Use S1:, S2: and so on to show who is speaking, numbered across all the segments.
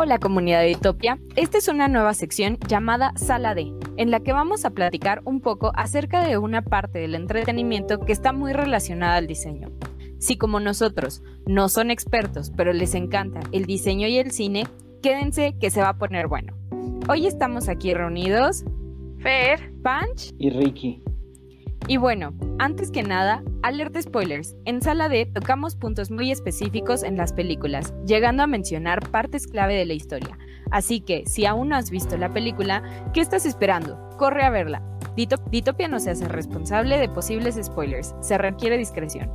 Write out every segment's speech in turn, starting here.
S1: Hola comunidad de Utopia, esta es una nueva sección llamada Sala D, en la que vamos a platicar un poco acerca de una parte del entretenimiento que está muy relacionada al diseño. Si como nosotros no son expertos, pero les encanta el diseño y el cine, quédense que se va a poner bueno. Hoy estamos aquí reunidos Fer, Punch
S2: y Ricky.
S1: Y bueno, antes que nada, alerta spoilers. En Sala D tocamos puntos muy específicos en las películas, llegando a mencionar partes clave de la historia. Así que, si aún no has visto la película, ¿qué estás esperando? Corre a verla. Ditopia no se hace responsable de posibles spoilers, se requiere discreción.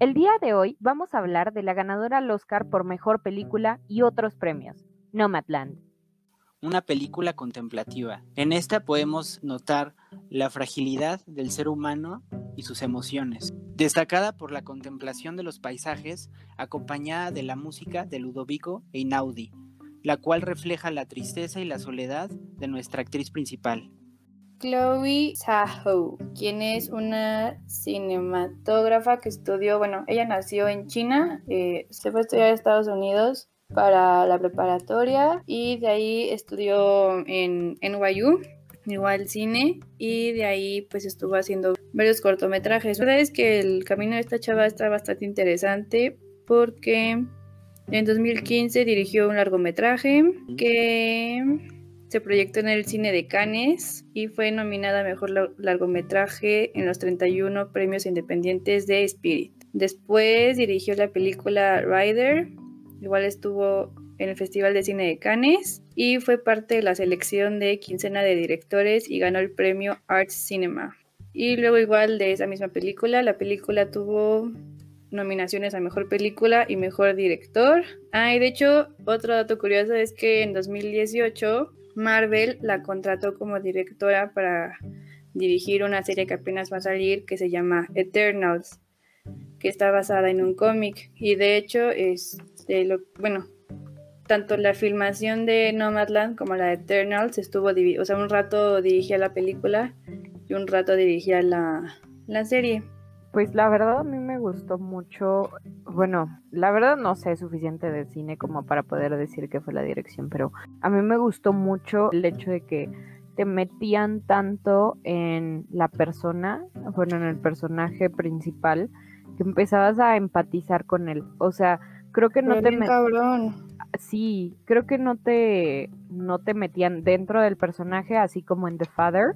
S1: El día de hoy vamos a hablar de la ganadora al Oscar por Mejor Película y otros premios, Nomadland.
S2: Una película contemplativa. En esta podemos notar la fragilidad del ser humano y sus emociones, destacada por la contemplación de los paisajes, acompañada de la música de Ludovico Einaudi, la cual refleja la tristeza y la soledad de nuestra actriz principal.
S3: Chloe Zhao, quien es una cinematógrafa que estudió, bueno, ella nació en China, eh, se fue a estudiar a Estados Unidos para la preparatoria y de ahí estudió en NYU, igual cine, y de ahí pues estuvo haciendo varios cortometrajes. La verdad es que el camino de esta chava está bastante interesante porque en 2015 dirigió un largometraje que se proyectó en el cine de Cannes y fue nominada a Mejor Largometraje en los 31 premios independientes de Spirit. Después dirigió la película Rider, igual estuvo en el Festival de Cine de Cannes y fue parte de la selección de quincena de directores y ganó el premio Arts Cinema. Y luego igual de esa misma película, la película tuvo nominaciones a Mejor Película y Mejor Director. Ah, y de hecho, otro dato curioso es que en 2018 Marvel la contrató como directora para dirigir una serie que apenas va a salir que se llama Eternals, que está basada en un cómic y de hecho es de lo bueno, tanto la filmación de Nomadland como la de Eternals estuvo o sea, un rato dirigía la película y un rato dirigía la, la serie.
S1: Pues la verdad a mí me gustó mucho, bueno, la verdad no sé suficiente de cine como para poder decir que fue la dirección, pero a mí me gustó mucho el hecho de que te metían tanto en la persona, bueno, en el personaje principal, que empezabas a empatizar con él. O sea, creo que no te
S3: cabrón.
S1: Sí, creo que no te no te metían dentro del personaje así como en The Father,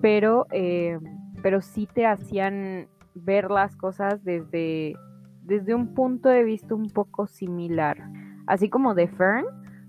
S1: pero eh, pero sí te hacían ver las cosas desde, desde un punto de vista un poco similar, así como de Fern,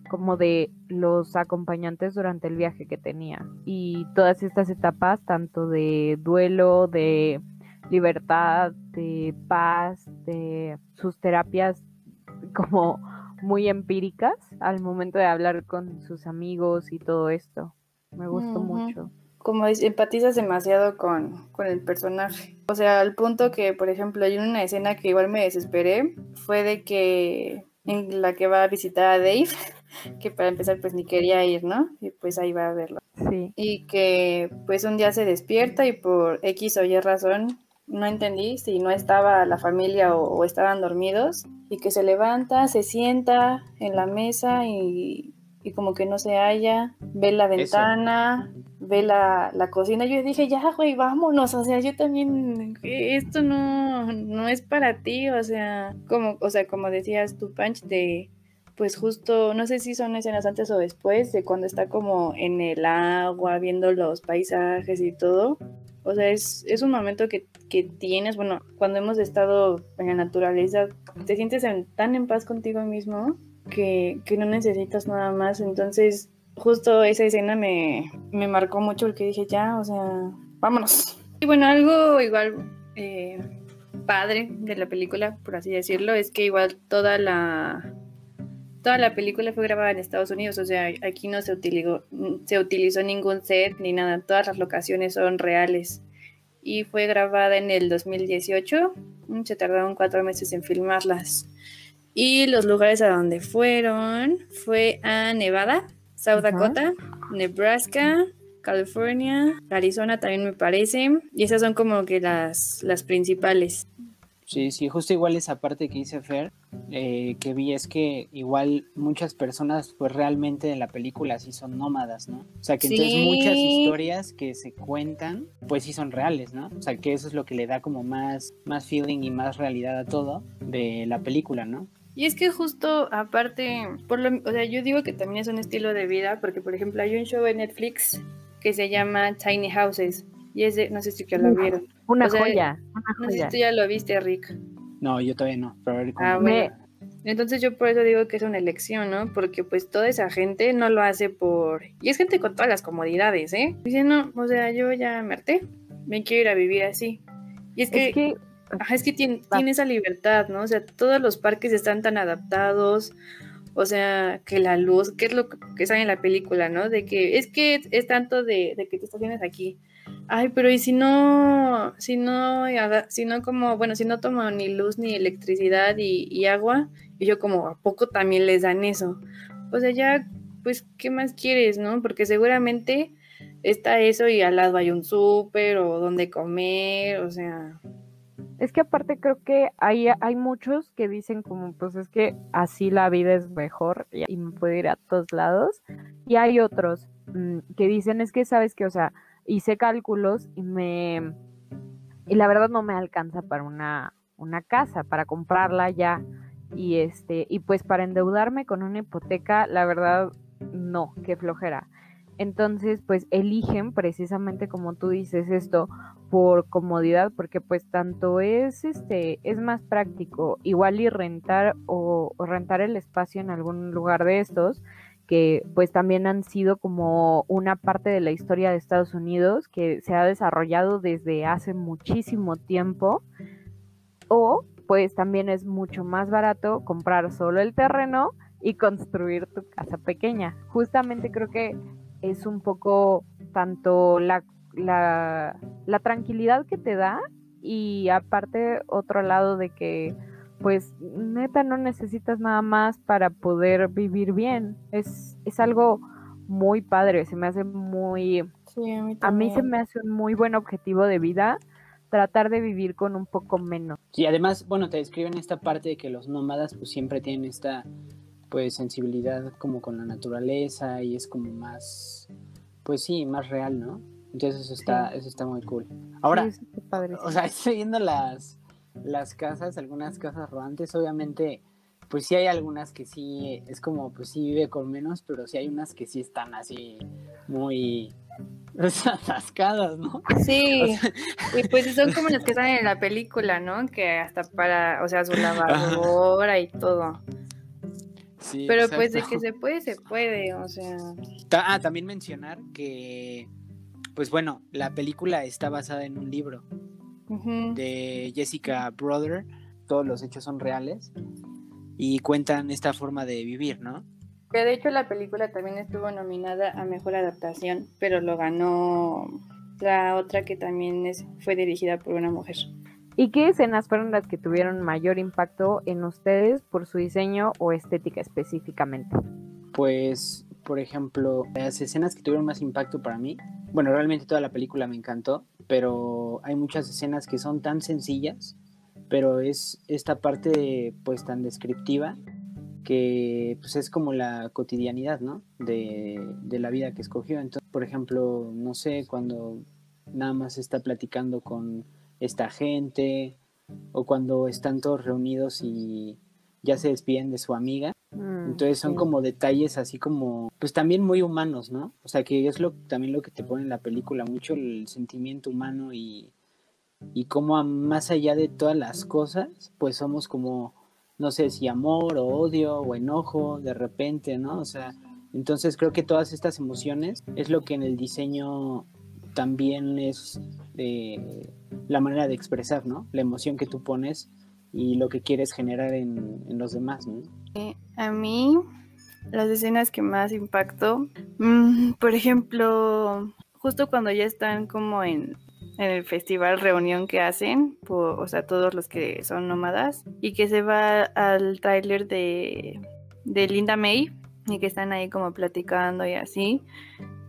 S1: como de los acompañantes durante el viaje que tenía. Y todas estas etapas, tanto de duelo, de libertad, de paz, de sus terapias como muy empíricas al momento de hablar con sus amigos y todo esto. Me gustó mucho
S3: como empatizas demasiado con, con, el personaje. O sea, al punto que, por ejemplo, hay una escena que igual me desesperé, fue de que en la que va a visitar a Dave, que para empezar pues ni quería ir, ¿no? Y pues ahí va a verlo.
S1: Sí.
S3: Y que pues un día se despierta y por X o Y razón, no entendí si no estaba la familia o, o estaban dormidos, y que se levanta, se sienta en la mesa y y como que no se halla, ve la ventana, ve la, cocina. Yo dije, ya, güey, vámonos, o sea, yo también, esto no, no es para ti, o sea, como, o sea, como decías tu Punch, de, pues justo, no sé si son escenas antes o después, de cuando está como en el agua, viendo los paisajes y todo. O sea, es, es un momento que, que tienes, bueno, cuando hemos estado en la naturaleza, te sientes tan en paz contigo mismo que, no necesitas nada más. Entonces, justo esa escena me, marcó mucho porque dije, ya, o sea, vámonos. Y bueno, algo igual eh, padre de la película, por así decirlo, es que igual toda la toda la película fue grabada en Estados Unidos, o sea, aquí no se utilizó, se utilizó ningún set ni nada, todas las locaciones son reales. Y fue grabada en el 2018, se tardaron cuatro meses en filmarlas. Y los lugares a donde fueron fue a Nevada, South Dakota, Nebraska, California, Arizona también me parece. Y esas son como que las, las principales.
S2: Sí, sí, justo igual esa parte que dice Fer, eh, que vi es que igual muchas personas pues realmente en la película sí son nómadas, ¿no? O sea que entonces muchas historias que se cuentan pues sí son reales, ¿no? O sea que eso es lo que le da como más, más feeling y más realidad a todo de la película, ¿no?
S3: Y es que justo aparte, por lo, o sea, yo digo que también es un estilo de vida, porque por ejemplo hay un show en Netflix que se llama Tiny Houses. Y es de, no sé si que lo vieron.
S1: Una
S3: O sea,
S1: joya, una
S3: No sé si tú ya lo viste, Rick.
S2: No, yo todavía no, pero
S3: Ah, bueno. Entonces yo por eso digo que es una elección, ¿no? Porque pues toda esa gente no lo hace por... Y es gente con todas las comodidades, ¿eh? Dice, no, o sea, yo ya me harté, me quiero ir a vivir así. Y es que,
S1: Es que
S3: ajá, es que tiene, tiene esa libertad, ¿no? O sea, todos los parques están tan adaptados, o sea, que la luz, que es lo que, sale en la película, ¿no? De que es que es tanto de, de que te estaciones aquí. Ay, pero ¿y si no, si no, si no como, bueno, si no tomo ni luz, ni electricidad y, y agua? Y yo como, ¿a poco también les dan eso? O sea, ya, pues, ¿qué más quieres, no? Porque seguramente está eso y al lado hay un súper o donde comer, o sea,
S1: Es que aparte creo que hay, hay muchos que dicen como, pues es que así la vida es mejor y me puedo ir a todos lados. Y hay otros mm, que dicen, es que sabes que, o sea, hice cálculos y me... Y la verdad no me alcanza para una, una casa, para comprarla ya. Y este, y pues para endeudarme con una hipoteca, la verdad, no, qué flojera. Entonces, pues eligen precisamente como tú dices esto, por comodidad, porque pues tanto es este, es más práctico, igual y rentar o, o rentar el espacio en algún lugar de estos, que pues también han sido como una parte de la historia de Estados Unidos que se ha desarrollado desde hace muchísimo tiempo, o pues también es mucho más barato comprar solo el terreno y construir tu casa pequeña. Justamente creo que es un poco tanto la, la, la tranquilidad que te da y aparte otro lado de que pues neta no necesitas nada más para poder vivir bien. Es, es algo muy padre, se me hace muy...
S3: sí, a mí
S1: A mí se me hace un muy buen objetivo de vida tratar de vivir con un poco menos.
S2: Y además, bueno, te describen esta parte de que los nómadas pues siempre tienen esta pues sensibilidad como con la naturaleza y es como más pues sí, más real, ¿no? Entonces eso está eso está muy cool. Ahora,
S1: Sí,
S2: o sea, estoy viendo las las casas, algunas casas rodantes, obviamente pues sí hay algunas que sí es como pues sí vive con menos, pero sí hay unas que sí están así muy atascadas, ¿no?
S3: Sí, y pues son como las que salen en la película, ¿no? Que hasta para, o sea, su lavadora y todo.
S2: Sí,
S3: Pero pues de que se puede, se puede, o sea.
S2: Ah, también mencionar que, pues bueno, la película está basada en un libro de Jessica Brother. Todos los hechos son reales y cuentan esta forma de vivir, ¿no?
S3: Que de hecho la película también estuvo nominada a mejor adaptación, pero lo ganó la otra que también es, fue dirigida por una mujer.
S1: ¿Y qué escenas fueron las que tuvieron mayor impacto en ustedes por su diseño o estética específicamente?
S2: Pues, por ejemplo, las escenas que tuvieron más impacto para mí, bueno, realmente toda la película me encantó, pero hay muchas escenas que son tan sencillas, pero es esta parte pues tan descriptiva que pues es como la cotidianidad, ¿no? De, de la vida que escogió. Entonces, por ejemplo, no sé, cuando nada más está platicando con esta gente o cuando están todos reunidos y ya se despiden de su amiga.
S1: Mm,
S2: Entonces son
S1: sí.
S2: como detalles así como, pues también muy humanos, ¿no? O sea, que es lo también lo que te pone en la película, mucho el sentimiento humano y, y cómo más allá de todas las cosas, pues somos como, no sé si amor o odio o enojo de repente, ¿no? O sea, entonces creo que todas estas emociones es lo que en el diseño también es eh, la manera de expresar, ¿no? La emoción que tú pones y lo que quieres generar en, en los demás, ¿no?
S3: A mí, las escenas que más impactó, mm, por ejemplo, justo cuando ya están como en, en el festival reunión que hacen, o sea, todos los que son nómadas, y que se va al tráiler de, de Linda May, y que están ahí como platicando y así,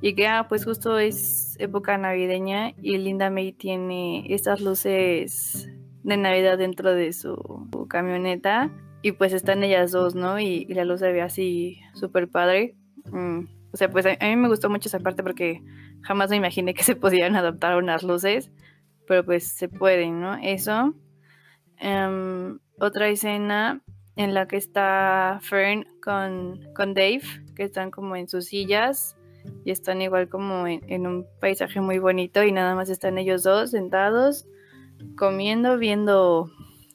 S3: y que ah, pues justo es época navideña y Linda May tiene estas luces de Navidad dentro de su, camioneta y pues están ellas dos, ¿no? Y, la luz se ve así súper padre. Mm, o sea, pues a, mí me gustó mucho esa parte porque jamás me imaginé que se podían adaptar unas luces, pero pues se pueden, ¿no? Eso. Em, otra escena en la que está Fern con, con Dave, que están como en sus sillas y están igual como en, un paisaje muy bonito y nada más están ellos dos sentados comiendo, viendo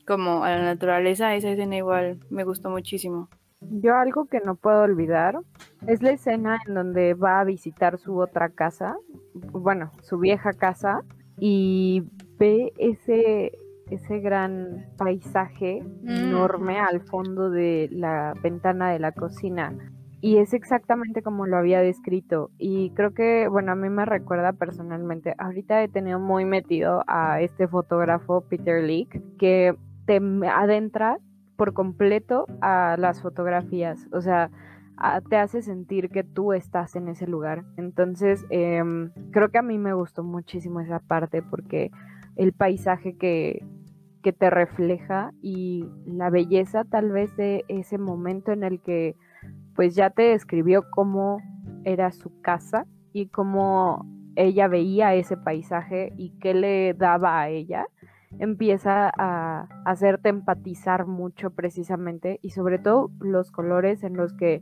S3: como a la naturaleza. Esa escena igual me gustó muchísimo.
S1: Yo algo que no puedo olvidar es la escena en donde va a visitar su otra casa, bueno, su vieja casa, y ve ese, ese gran paisaje mm. enorme al fondo de la ventana de la cocina y es exactamente como lo había descrito. Y creo que, bueno, a mí me recuerda personalmente, ahorita he tenido muy metido a este fotógrafo Peter Leak, que te adentra por completo a las fotografías, o sea, te hace sentir que tú estás en ese lugar. Entonces, em, creo que a mí me gustó muchísimo esa parte porque el paisaje que, que te refleja y la belleza tal vez de ese momento en el que pues ya te describió cómo era su casa y cómo ella veía ese paisaje y qué le daba a ella, empieza a hacerte empatizar mucho precisamente y sobre todo los colores en los que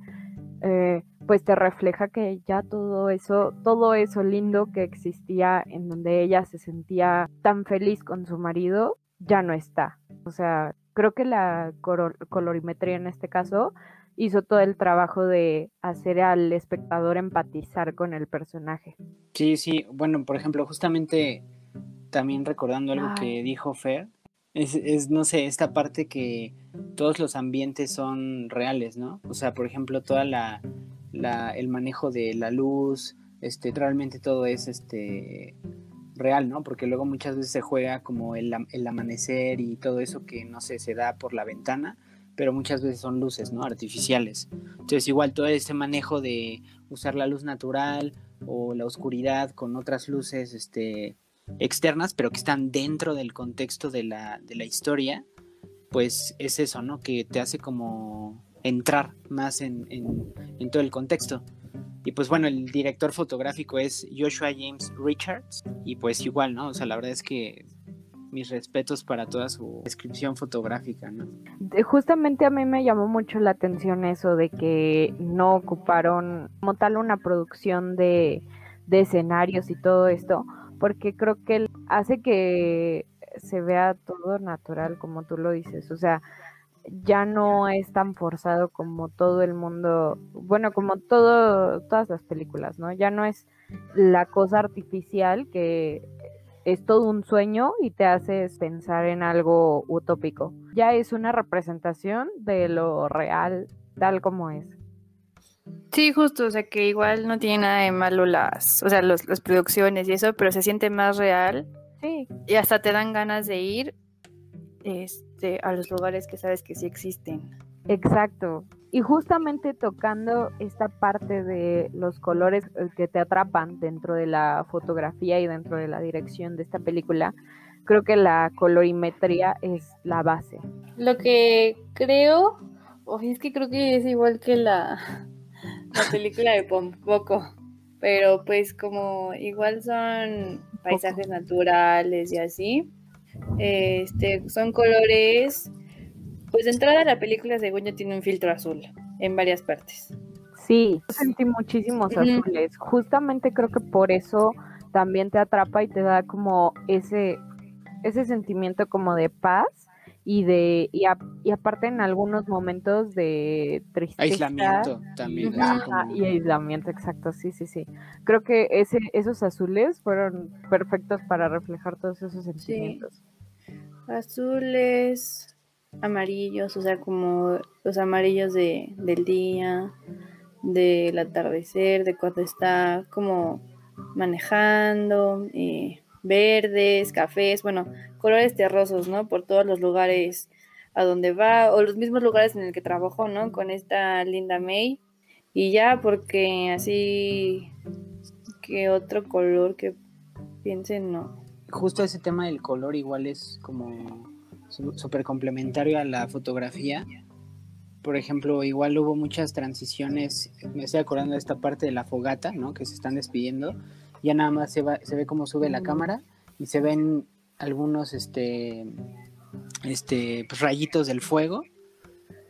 S1: eh, pues te refleja que ya todo eso, todo eso lindo que existía en donde ella se sentía tan feliz con su marido, ya no está. O sea, creo que la colorimetría en este caso hizo todo el trabajo de hacer al espectador empatizar con el personaje.
S2: Sí, sí, bueno, por ejemplo, justamente también recordando algo que dijo Fer, es, no sé, esta parte que todos los ambientes son reales, ¿no? O sea, por ejemplo, toda la, el manejo de la luz, este, realmente todo es este real, ¿no? Porque luego muchas veces se juega como el, el amanecer y todo eso que no sé, se da por la ventana, pero muchas veces son luces, ¿no? Artificiales. Entonces igual todo este manejo de usar la luz natural o la oscuridad con otras luces este, externas, pero que están dentro del contexto de la, de la historia, pues es eso, ¿no? Que te hace como entrar más en, en, todo el contexto. Y pues bueno, el director fotográfico es Joshua James Richards. Y pues igual, ¿no? O sea, la verdad es que mis respetos para toda su descripción fotográfica, ¿no?
S1: Justamente a mí me llamó mucho la atención eso de que no ocuparon como tal una producción de, escenarios y todo esto, porque creo que hace que se vea todo natural como tú lo dices, o sea, ya no es tan forzado como todo el mundo, bueno, como todo, todas las películas, ¿no? Ya no es la cosa artificial que es todo un sueño y te haces pensar en algo utópico. Ya es una representación de lo real tal como es.
S3: Sí, justo, o sea que igual no tiene nada de malo las, o sea, las producciones y eso, pero se siente más real.
S1: Sí.
S3: Y hasta te dan ganas de ir este, a los lugares que sabes que sí existen.
S1: Exacto. Y justamente tocando esta parte de los colores eh, que te atrapan dentro de la fotografía y dentro de la dirección de esta película, creo que la colorimetría es la base.
S3: Lo que creo, es que creo que es igual que la, la película de Poco, pero pues como igual son paisajes naturales y así, este, son colores pues de entrada la película según yo tiene un filtro azul en varias partes.
S1: Sí, sentí muchísimos azules. Justamente creo que por eso también te atrapa y te da como ese, ese sentimiento como de paz y de y, aparte en algunos momentos de tristeza.
S2: Aislamiento también
S1: y aislamiento exacto sí sí sí. Creo que ese esos azules fueron perfectos para reflejar todos esos sentimientos.
S3: Azules amarillos, o sea, como los amarillos de, del día, del atardecer, de cuando está como manejando, eh, verdes, cafés, bueno, colores terrosos, ¿no? Por todos los lugares a donde va, o los mismos lugares en el que trabajó, ¿no? Con esta Linda May. Y ya, porque así que otro color que piensen, no.
S2: Justo ese tema del color igual es como súper complementario a la fotografía. Por ejemplo, igual hubo muchas transiciones, me estoy acordando de esta parte de la fogata, ¿no? Que se están despidiendo. Ya nada más se, va, se ve cómo sube la cámara y se ven algunos este, este, pues, rayitos del fuego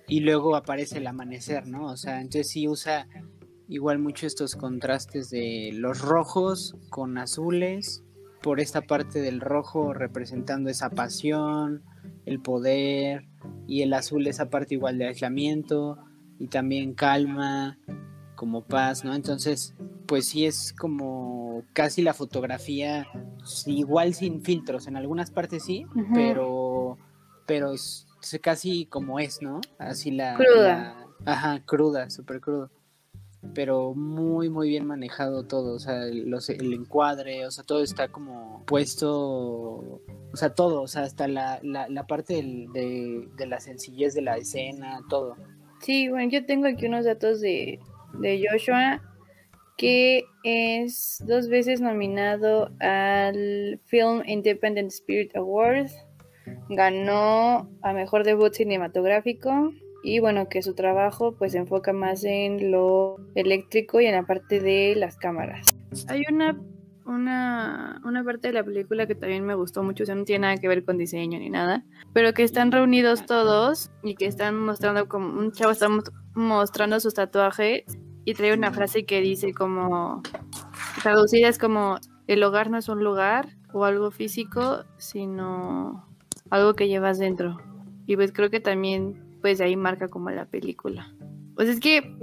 S2: y luego aparece el amanecer, ¿no? O sea, entonces sí usa igual mucho estos contrastes de los rojos con azules, por esta parte del rojo representando esa pasión, el poder, y el azul esa parte igual de aislamiento y también calma, como paz, ¿no? Entonces, pues sí es como casi la fotografía, igual sin filtros, en algunas partes sí, pero, pero es, casi como es, ¿no? Así la...
S3: Cruda.
S2: ajá, cruda, súper crudo pero muy muy bien manejado todo, o sea, los, el encuadre, o sea, todo está como puesto, o sea, todo, o sea, hasta la, la, parte de, de, la sencillez de la escena, todo.
S3: Sí, bueno, yo tengo aquí unos datos de, de Joshua, que es dos veces nominado al Film Independent Spirit Award, ganó a Mejor Debut Cinematográfico, y bueno, que su trabajo pues se enfoca más en lo eléctrico y en la parte de las cámaras. Hay una, una, una parte de la película que también me gustó mucho, o sea, no tiene nada que ver con diseño ni nada, pero que están reunidos todos y que están mostrando como un chavo está mostrando sus tatuajes y trae una frase que dice como, traducida es como, el hogar no es un lugar o algo físico, sino algo que llevas dentro. Y pues creo que también pues ahí marca como la película. Pues es que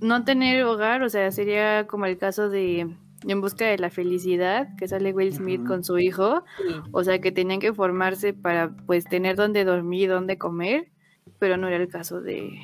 S3: no tener hogar, o sea, sería como el caso de En busca de la felicidad, que sale Will Smith con su hijo, o sea, que tenían que formarse para pues tener donde dormir, donde comer, pero no era el caso de,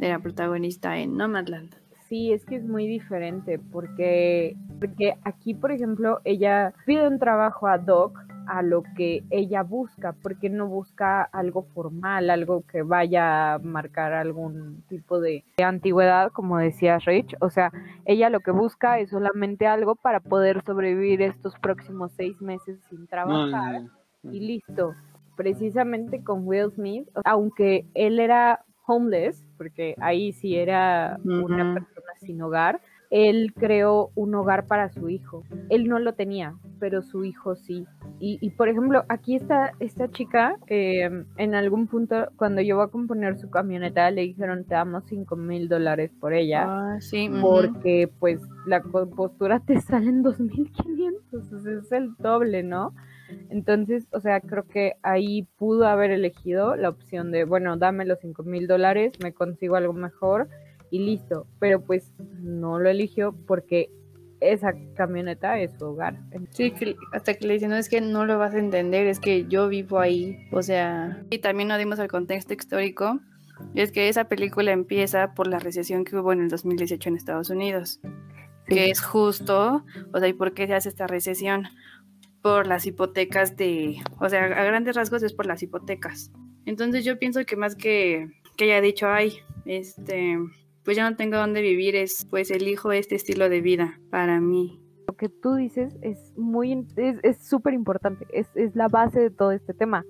S3: de la protagonista en Nomadland.
S1: Sí, es que es muy diferente porque, porque aquí, por ejemplo, ella pide un trabajo a Doc a lo que ella busca, porque no busca algo formal, algo que vaya a marcar algún tipo de, antigüedad, como decía Rich. O sea, ella lo que busca es solamente algo para poder sobrevivir estos próximos seis meses sin trabajar y listo. Precisamente con Will Smith, aunque él era homeless, porque ahí sí era una persona sin hogar, él creó un hogar para su hijo. Él no lo tenía, pero su hijo sí. Y, por ejemplo, aquí está esta chica, em, en algún punto, cuando yo voy a componer su camioneta, le dijeron, te damos 5 mil dólares por ella.
S3: Ah, sí.
S1: Porque pues la compostura te sale en 2.500, es el doble, ¿no? Entonces, o sea, creo que ahí pudo haber elegido la opción de, bueno, dame los 5 mil dólares, me consigo algo mejor y listo. Pero pues no lo eligió porque esa camioneta es su hogar.
S3: Sí, hasta que le dicen, no es que no lo vas a entender, es que yo vivo ahí. O sea, y también no dimos el contexto histórico. es que esa película empieza por la recesión que hubo en el 2018 en Estados Unidos. Que es justo, o sea, ¿y por qué se hace esta recesión? Por las hipotecas de, o sea, a grandes rasgos es por las hipotecas. Entonces yo pienso que más que que haya dicho, ay, este, pues ya no tengo dónde vivir, es pues elijo este estilo de vida para mí.
S1: Lo que tú dices es muy, es súper importante, es, es, la base de todo este tema,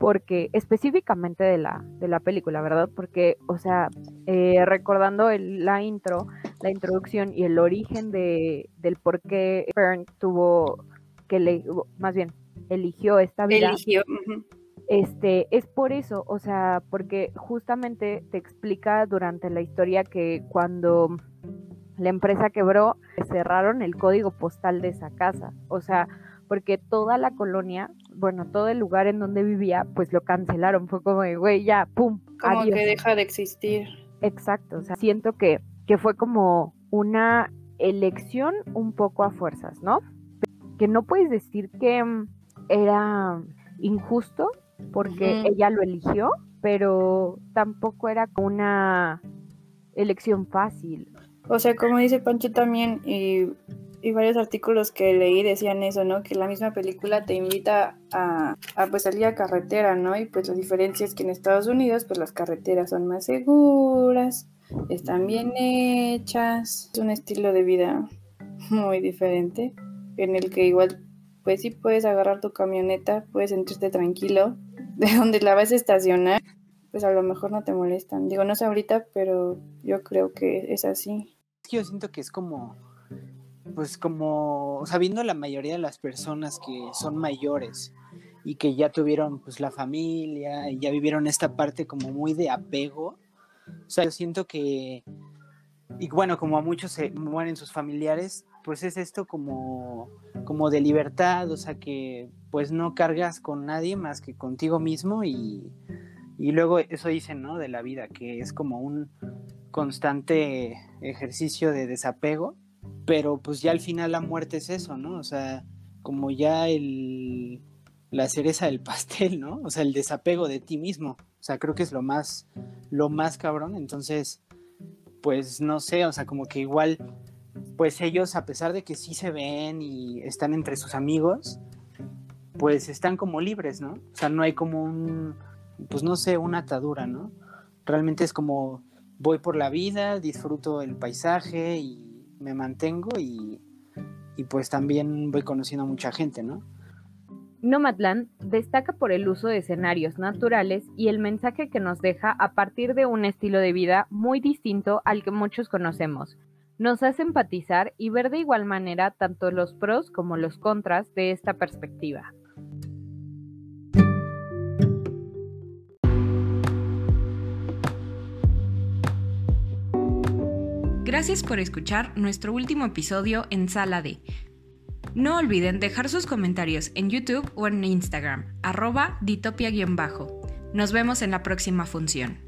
S1: porque específicamente de la, de la película, ¿verdad? Porque, o sea, eh, recordando el, la intro, la introducción y el origen de, del por qué Fern tuvo que, le, más bien, eligió esta vida.
S3: Eligió.
S1: Este, es por eso, o sea, porque justamente te explica durante la historia que cuando la empresa quebró, cerraron el código postal de esa casa, o sea, porque toda la colonia, bueno, todo el lugar en donde vivía, pues lo cancelaron, fue como, güey, ya, pum.
S3: Como que deja de existir.
S1: Exacto, o sea, siento que, que fue como una elección un poco a fuerzas, ¿no? Que no puedes decir que mm, era injusto, porque ella lo eligió, pero tampoco era una elección fácil.
S3: O sea, como dice Pancho también, y, varios artículos que leí decían eso, ¿no? Que la misma película te invita a, a, pues salir a carretera, ¿no? Y pues la diferencia es que en Estados Unidos pues las carreteras son más seguras, están bien hechas, es un estilo de vida muy diferente, en el que igual, pues sí puedes agarrar tu camioneta, puedes sentirte tranquilo, de donde la vas a estacionar, pues a lo mejor no te molestan. Digo, no sé ahorita, pero yo creo que es así.
S2: Yo siento que es como, pues como, sabiendo la mayoría de las personas que son mayores y que ya tuvieron pues la familia y ya vivieron esta parte como muy de apego, o sea, yo siento que, y bueno, como a muchos se mueren sus familiares, pues es esto como, como de libertad, o sea, que pues no cargas con nadie más que contigo mismo y, y luego eso dicen, ¿no? De la vida, que es como un constante ejercicio de desapego, pero pues ya al final la muerte es eso, ¿no? O sea, como ya el, la cereza del pastel, ¿no? O sea, el desapego de ti mismo. O sea, creo que es lo más, lo más cabrón. Entonces, pues no sé, o sea, como que igual, pues ellos, a pesar de que sí se ven y están entre sus amigos, pues están como libres, ¿no? O sea, no hay como un, pues no sé, una atadura, ¿no? Realmente es como voy por la vida, disfruto el paisaje y me mantengo y, y pues también voy conociendo a mucha gente, ¿no?
S1: Nomadland destaca por el uso de escenarios naturales y el mensaje que nos deja a partir de un estilo de vida muy distinto al que muchos conocemos. Nos hace empatizar y ver de igual manera tanto los pros como los contras de esta perspectiva.
S4: Gracias por escuchar nuestro último episodio en Sala D. No olviden dejar sus comentarios en YouTube o en Instagram, arroba ditopia-bajo. Nos vemos en la próxima función.